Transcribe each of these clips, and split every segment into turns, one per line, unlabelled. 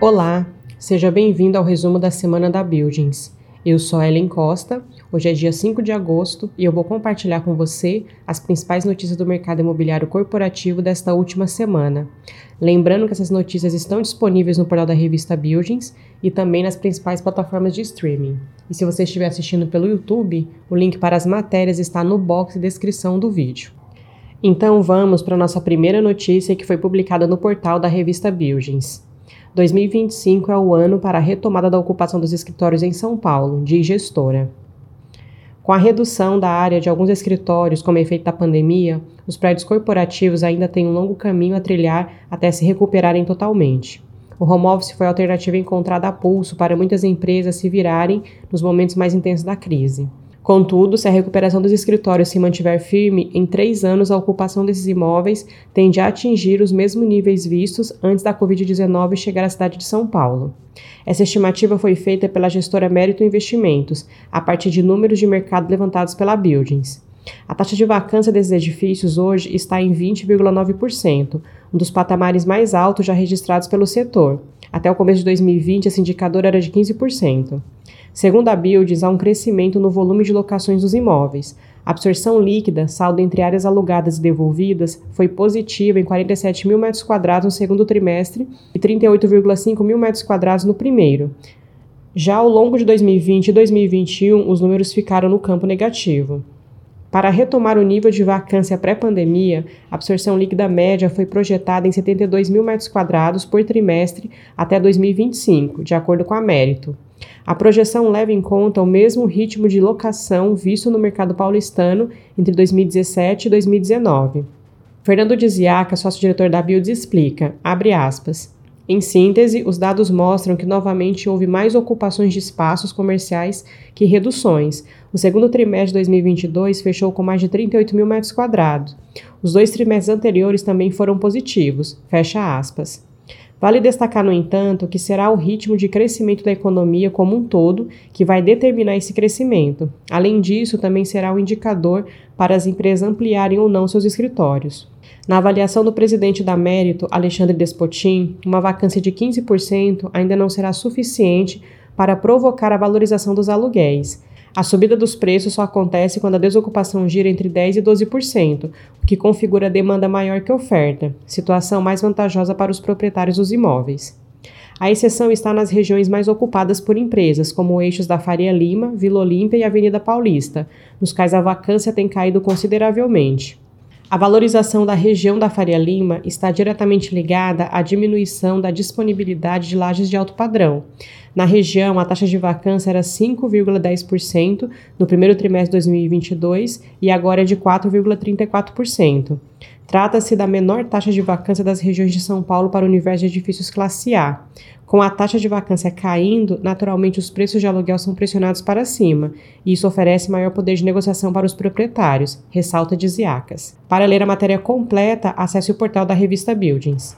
Olá, seja bem-vindo ao resumo da semana da Buildings. Eu sou Ellen Costa, hoje é dia 5 de agosto e eu vou compartilhar com você as principais notícias do mercado imobiliário corporativo desta última semana. Lembrando que essas notícias estão disponíveis no portal da revista Buildings e também nas principais plataformas de streaming. E se você estiver assistindo pelo YouTube, o link para as matérias está no box de descrição do vídeo. Então vamos para a nossa primeira notícia que foi publicada no portal da revista Buildings. 2025 é o ano para a retomada da ocupação dos escritórios em São Paulo, diz gestora. Com a redução da área de alguns escritórios como efeito da pandemia, os prédios corporativos ainda têm um longo caminho a trilhar até se recuperarem totalmente. O home office foi a alternativa encontrada a pulso para muitas empresas se virarem nos momentos mais intensos da crise. Contudo, se a recuperação dos escritórios se mantiver firme, em três anos a ocupação desses imóveis tende a atingir os mesmos níveis vistos antes da Covid-19 chegar à cidade de São Paulo. Essa estimativa foi feita pela gestora Mérito Investimentos, a partir de números de mercado levantados pela Buildings. A taxa de vacância desses edifícios hoje está em 20,9%, um dos patamares mais altos já registrados pelo setor. Até o começo de 2020, esse indicador era de 15%. Segundo a Builds, há um crescimento no volume de locações dos imóveis. A absorção líquida, saldo entre áreas alugadas e devolvidas, foi positiva em 47 mil metros quadrados no segundo trimestre e 38,5 mil metros quadrados no primeiro. Já ao longo de 2020 e 2021, os números ficaram no campo negativo. Para retomar o nível de vacância pré-pandemia, a absorção líquida média foi projetada em 72 mil metros quadrados por trimestre até 2025, de acordo com a Mérito. A projeção leva em conta o mesmo ritmo de locação visto no mercado paulistano entre 2017 e 2019. Fernando Diziaca, sócio-diretor da Builds, explica, abre aspas, em síntese, os dados mostram que novamente houve mais ocupações de espaços comerciais que reduções. O segundo trimestre de 2022 fechou com mais de 38 mil metros quadrados. Os dois trimestres anteriores também foram positivos. Fecha aspas. Vale destacar, no entanto, que será o ritmo de crescimento da economia como um todo que vai determinar esse crescimento. Além disso, também será o um indicador para as empresas ampliarem ou não seus escritórios. Na avaliação do presidente da Mérito, Alexandre Despotin, uma vacância de 15% ainda não será suficiente para provocar a valorização dos aluguéis. A subida dos preços só acontece quando a desocupação gira entre 10% e 12%, o que configura demanda maior que oferta, situação mais vantajosa para os proprietários dos imóveis. A exceção está nas regiões mais ocupadas por empresas, como eixos da Faria Lima, Vila Olímpia e Avenida Paulista, nos quais a vacância tem caído consideravelmente. A valorização da região da Faria Lima está diretamente ligada à diminuição da disponibilidade de lajes de alto padrão. Na região, a taxa de vacância era 5,10% no primeiro trimestre de 2022 e agora é de 4,34%. Trata-se da menor taxa de vacância das regiões de São Paulo para o universo de edifícios classe A. Com a taxa de vacância caindo, naturalmente os preços de aluguel são pressionados para cima, e isso oferece maior poder de negociação para os proprietários, ressalta Diziacas. Para ler a matéria completa, acesse o portal da revista Buildings.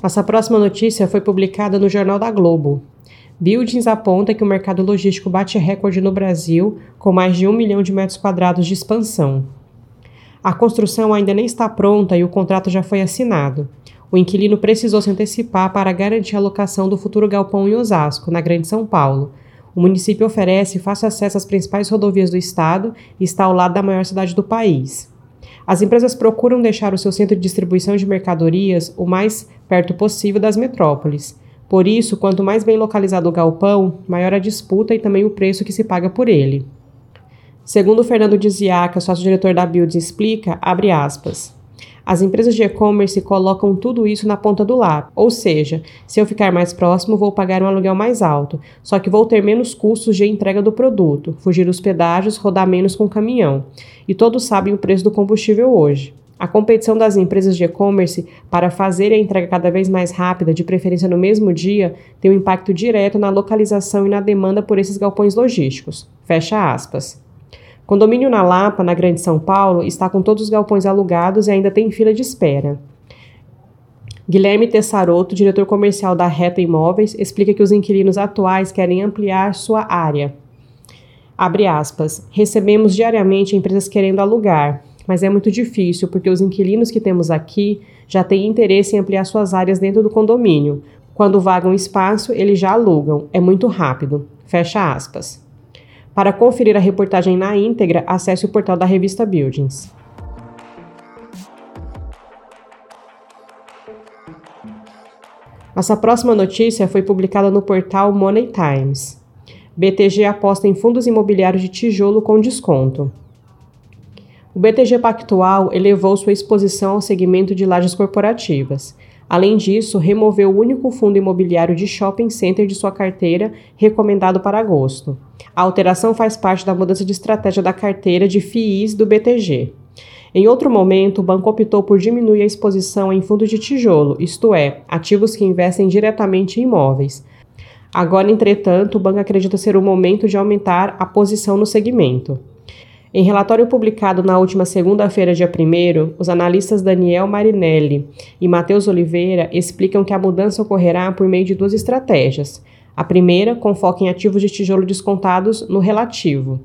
Nossa próxima notícia foi publicada no Jornal da Globo. Buildings aponta que o mercado logístico bate recorde no Brasil, com mais de um milhão de metros quadrados de expansão. A construção ainda nem está pronta e o contrato já foi assinado. O inquilino precisou se antecipar para garantir a locação do futuro galpão em Osasco, na Grande São Paulo. O município oferece fácil acesso às principais rodovias do estado e está ao lado da maior cidade do país. As empresas procuram deixar o seu centro de distribuição de mercadorias o mais perto possível das metrópoles. Por isso, quanto mais bem localizado o galpão, maior a disputa e também o preço que se paga por ele. Segundo Fernando Diziaca, sócio-diretor da Builds, explica, abre aspas, as empresas de e-commerce colocam tudo isso na ponta do lápis, ou seja, se eu ficar mais próximo, vou pagar um aluguel mais alto, só que vou ter menos custos de entrega do produto, fugir os pedágios, rodar menos com o caminhão. E todos sabem o preço do combustível hoje. A competição das empresas de e-commerce para fazer a entrega cada vez mais rápida, de preferência no mesmo dia, tem um impacto direto na localização e na demanda por esses galpões logísticos. Fecha aspas. Condomínio na Lapa, na Grande São Paulo, está com todos os galpões alugados e ainda tem fila de espera. Guilherme Tessaroto, diretor comercial da Reta Imóveis, explica que os inquilinos atuais querem ampliar sua área. Abre aspas. Recebemos diariamente empresas querendo alugar. Mas é muito difícil porque os inquilinos que temos aqui já têm interesse em ampliar suas áreas dentro do condomínio. Quando vagam espaço, eles já alugam. É muito rápido. Fecha aspas. Para conferir a reportagem na íntegra, acesse o portal da revista Buildings. Nossa próxima notícia foi publicada no portal Money Times. BTG aposta em fundos imobiliários de tijolo com desconto. O BTG Pactual elevou sua exposição ao segmento de lajes corporativas. Além disso, removeu o único fundo imobiliário de shopping center de sua carteira, recomendado para agosto. A alteração faz parte da mudança de estratégia da carteira de FIIs do BTG. Em outro momento, o banco optou por diminuir a exposição em fundos de tijolo, isto é, ativos que investem diretamente em imóveis. Agora, entretanto, o banco acredita ser o momento de aumentar a posição no segmento. Em relatório publicado na última segunda-feira, dia 1, os analistas Daniel Marinelli e Matheus Oliveira explicam que a mudança ocorrerá por meio de duas estratégias. A primeira, com foco em ativos de tijolo descontados no relativo.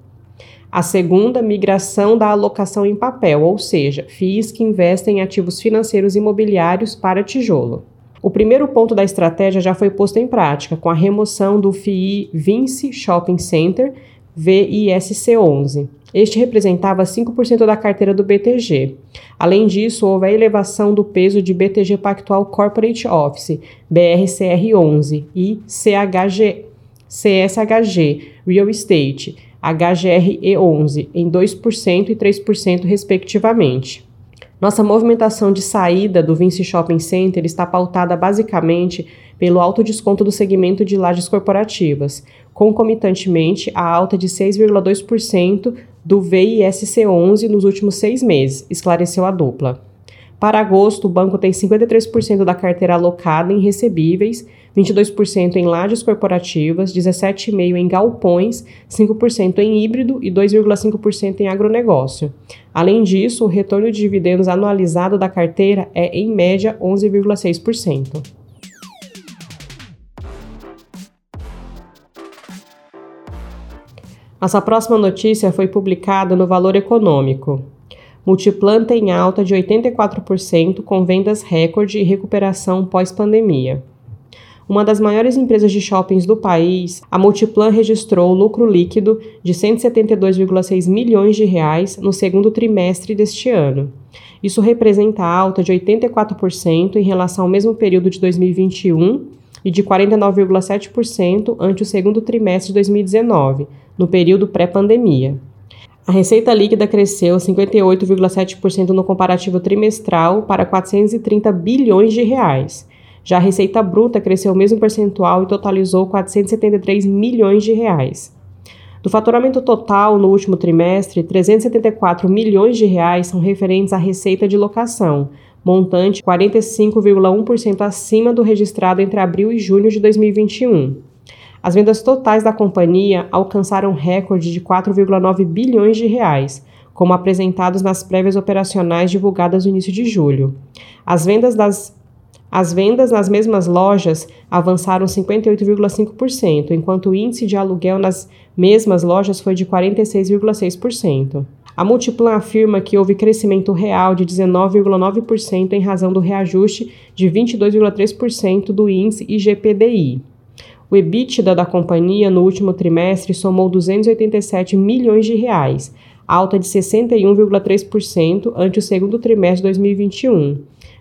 A segunda, migração da alocação em papel, ou seja, FIIs que investem em ativos financeiros imobiliários para tijolo. O primeiro ponto da estratégia já foi posto em prática com a remoção do FII Vinci Shopping Center, VISC11. Este representava 5% da carteira do BTG. Além disso, houve a elevação do peso de BTG Pactual Corporate Office, BRCR11, e CHG, CSHG Real Estate, HGRE11 em 2% e 3%, respectivamente. Nossa movimentação de saída do Vinci Shopping Center está pautada basicamente pelo alto desconto do segmento de lajes corporativas, concomitantemente a alta de 6,2% do VISC11 nos últimos seis meses, esclareceu a dupla. Para agosto, o banco tem 53% da carteira alocada em recebíveis 22% em lajes corporativas, 17,5% em galpões, 5% em híbrido e 2,5% em agronegócio. Além disso, o retorno de dividendos anualizado da carteira é, em média, 11,6%. Nossa próxima notícia foi publicada no Valor Econômico. Multiplan tem alta de 84% com vendas recorde e recuperação pós-pandemia uma das maiores empresas de shoppings do país, a Multiplan registrou lucro líquido de 172,6 milhões de reais no segundo trimestre deste ano. Isso representa alta de 84% em relação ao mesmo período de 2021 e de 49,7% ante o segundo trimestre de 2019, no período pré-pandemia. A receita líquida cresceu 58,7% no comparativo trimestral para 430 bilhões de reais. Já a receita bruta cresceu o mesmo percentual e totalizou 473 milhões de reais. Do faturamento total no último trimestre, 374 milhões de reais são referentes à receita de locação, montante 45,1% acima do registrado entre abril e junho de 2021. As vendas totais da companhia alcançaram recorde de 4,9 bilhões de reais, como apresentados nas prévias operacionais divulgadas no início de julho. As vendas das as vendas nas mesmas lojas avançaram 58,5%, enquanto o índice de aluguel nas mesmas lojas foi de 46,6%. A Multiplan afirma que houve crescimento real de 19,9% em razão do reajuste de 22,3% do índice IGPDI. O EBITDA da companhia no último trimestre somou 287 milhões de reais, alta de 61,3% ante o segundo trimestre de 2021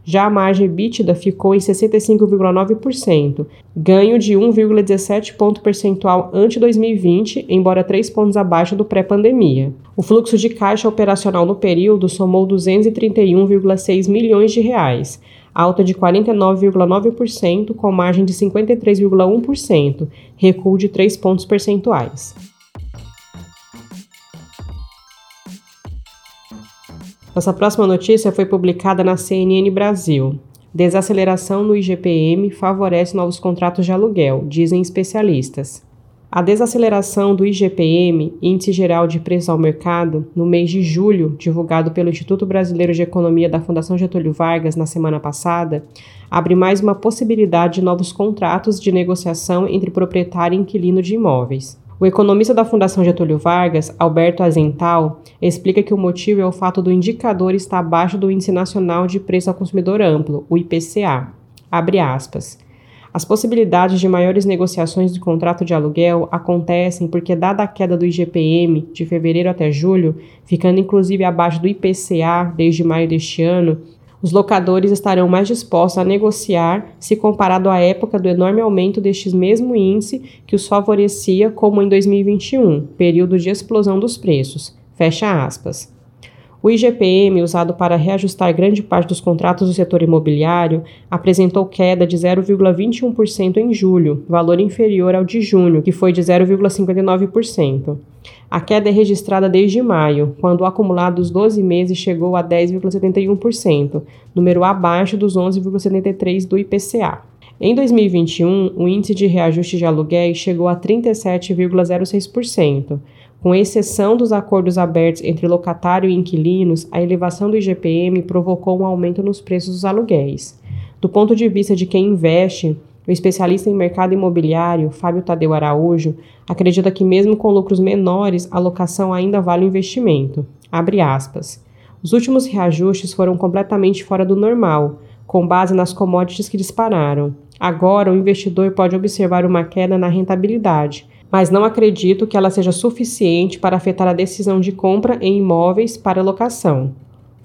já a margem EBITDA ficou em 65,9%, ganho de 1,17 ponto percentual ante 2020, embora 3 pontos abaixo do pré-pandemia. O fluxo de caixa operacional no período somou 231,6 milhões de reais, alta de 49,9% com margem de 53,1%, recuo de 3 pontos percentuais. Nossa próxima notícia foi publicada na CNN Brasil. Desaceleração no IGPM favorece novos contratos de aluguel, dizem especialistas. A desaceleração do IGPM, Índice Geral de Preços ao Mercado, no mês de julho, divulgado pelo Instituto Brasileiro de Economia da Fundação Getúlio Vargas na semana passada, abre mais uma possibilidade de novos contratos de negociação entre proprietário e inquilino de imóveis. O economista da Fundação Getúlio Vargas, Alberto Azental, explica que o motivo é o fato do indicador estar abaixo do Índice Nacional de Preço ao Consumidor Amplo, o IPCA. Abre aspas. As possibilidades de maiores negociações de contrato de aluguel acontecem porque, dada a queda do IGPM de fevereiro até julho, ficando inclusive abaixo do IPCA desde maio deste ano, os locadores estarão mais dispostos a negociar se comparado à época do enorme aumento deste mesmo índice que os favorecia, como em 2021, período de explosão dos preços. Fecha aspas. O IGPM, usado para reajustar grande parte dos contratos do setor imobiliário, apresentou queda de 0,21% em julho, valor inferior ao de junho, que foi de 0,59%. A queda é registrada desde maio, quando o acumulado dos 12 meses chegou a 10,71%, número abaixo dos 11,73% do IPCA. Em 2021, o índice de reajuste de aluguéis chegou a 37,06%, com exceção dos acordos abertos entre locatário e inquilinos, a elevação do IGPM provocou um aumento nos preços dos aluguéis. Do ponto de vista de quem investe, o especialista em mercado imobiliário, Fábio Tadeu Araújo, acredita que mesmo com lucros menores, a locação ainda vale o investimento. Os últimos reajustes foram completamente fora do normal, com base nas commodities que dispararam. Agora, o investidor pode observar uma queda na rentabilidade, mas não acredito que ela seja suficiente para afetar a decisão de compra em imóveis para locação.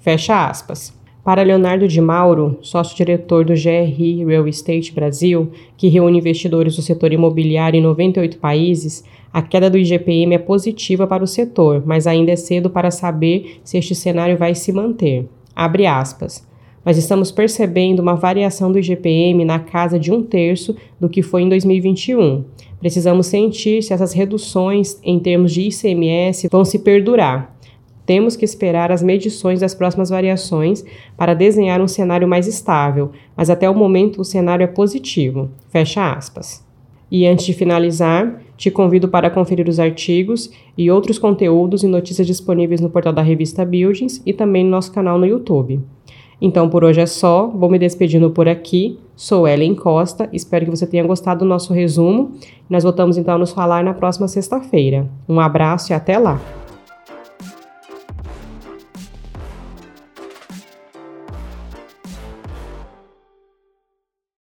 Fecha aspas. Para Leonardo de Mauro, sócio-diretor do GRI Real Estate Brasil, que reúne investidores do setor imobiliário em 98 países, a queda do IGPM é positiva para o setor, mas ainda é cedo para saber se este cenário vai se manter. Abre aspas mas estamos percebendo uma variação do IGPM na casa de um terço do que foi em 2021. Precisamos sentir se essas reduções em termos de ICMS vão se perdurar. Temos que esperar as medições das próximas variações para desenhar um cenário mais estável, mas até o momento o cenário é positivo. Fecha aspas. E antes de finalizar, te convido para conferir os artigos e outros conteúdos e notícias disponíveis no portal da revista Buildings e também no nosso canal no YouTube. Então por hoje é só, vou me despedindo por aqui. Sou Ellen Costa, espero que você tenha gostado do nosso resumo. Nós voltamos então a nos falar na próxima sexta-feira. Um abraço e até lá!